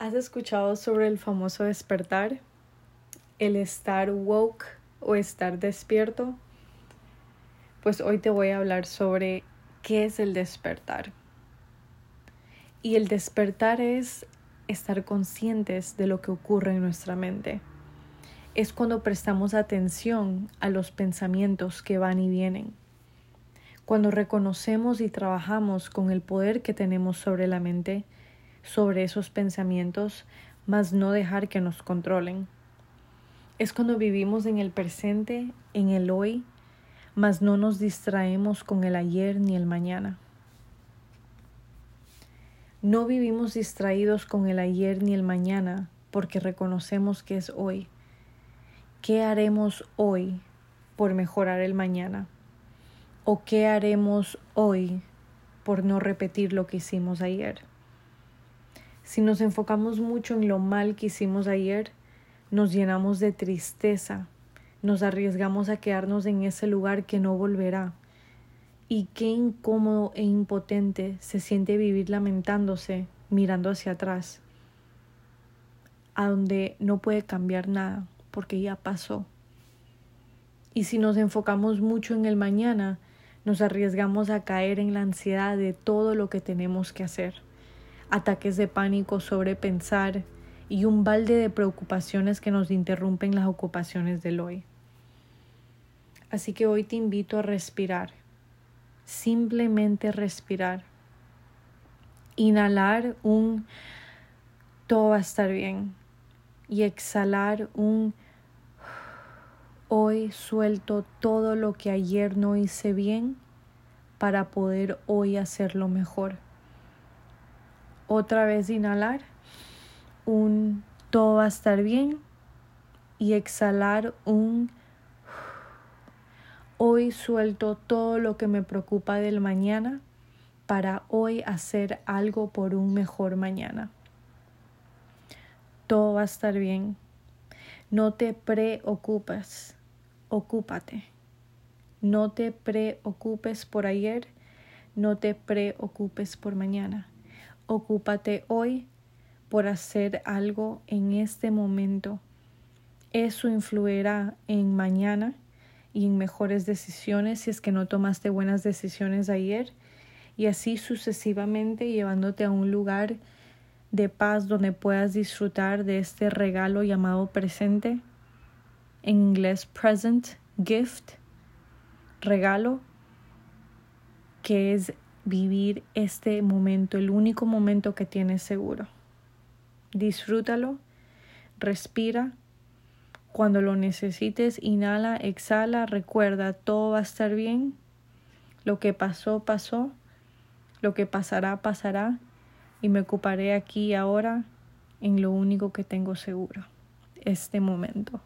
¿Has escuchado sobre el famoso despertar? El estar woke o estar despierto. Pues hoy te voy a hablar sobre qué es el despertar. Y el despertar es estar conscientes de lo que ocurre en nuestra mente. Es cuando prestamos atención a los pensamientos que van y vienen. Cuando reconocemos y trabajamos con el poder que tenemos sobre la mente sobre esos pensamientos, mas no dejar que nos controlen. Es cuando vivimos en el presente, en el hoy, mas no nos distraemos con el ayer ni el mañana. No vivimos distraídos con el ayer ni el mañana porque reconocemos que es hoy. ¿Qué haremos hoy por mejorar el mañana? ¿O qué haremos hoy por no repetir lo que hicimos ayer? Si nos enfocamos mucho en lo mal que hicimos ayer, nos llenamos de tristeza, nos arriesgamos a quedarnos en ese lugar que no volverá. Y qué incómodo e impotente se siente vivir lamentándose, mirando hacia atrás, a donde no puede cambiar nada, porque ya pasó. Y si nos enfocamos mucho en el mañana, nos arriesgamos a caer en la ansiedad de todo lo que tenemos que hacer ataques de pánico, sobrepensar y un balde de preocupaciones que nos interrumpen las ocupaciones del hoy. Así que hoy te invito a respirar, simplemente respirar. Inhalar un todo va a estar bien y exhalar un hoy suelto todo lo que ayer no hice bien para poder hoy hacerlo mejor. Otra vez inhalar. Un todo va a estar bien. Y exhalar un hoy suelto todo lo que me preocupa del mañana para hoy hacer algo por un mejor mañana. Todo va a estar bien. No te preocupes, ocúpate. No te preocupes por ayer, no te preocupes por mañana. Ocúpate hoy por hacer algo en este momento. Eso influirá en mañana y en mejores decisiones si es que no tomaste buenas decisiones ayer y así sucesivamente llevándote a un lugar de paz donde puedas disfrutar de este regalo llamado presente, en inglés present, gift, regalo, que es vivir este momento, el único momento que tienes seguro. Disfrútalo, respira. Cuando lo necesites, inhala, exhala, recuerda, todo va a estar bien. Lo que pasó, pasó. Lo que pasará, pasará. Y me ocuparé aquí ahora en lo único que tengo seguro, este momento.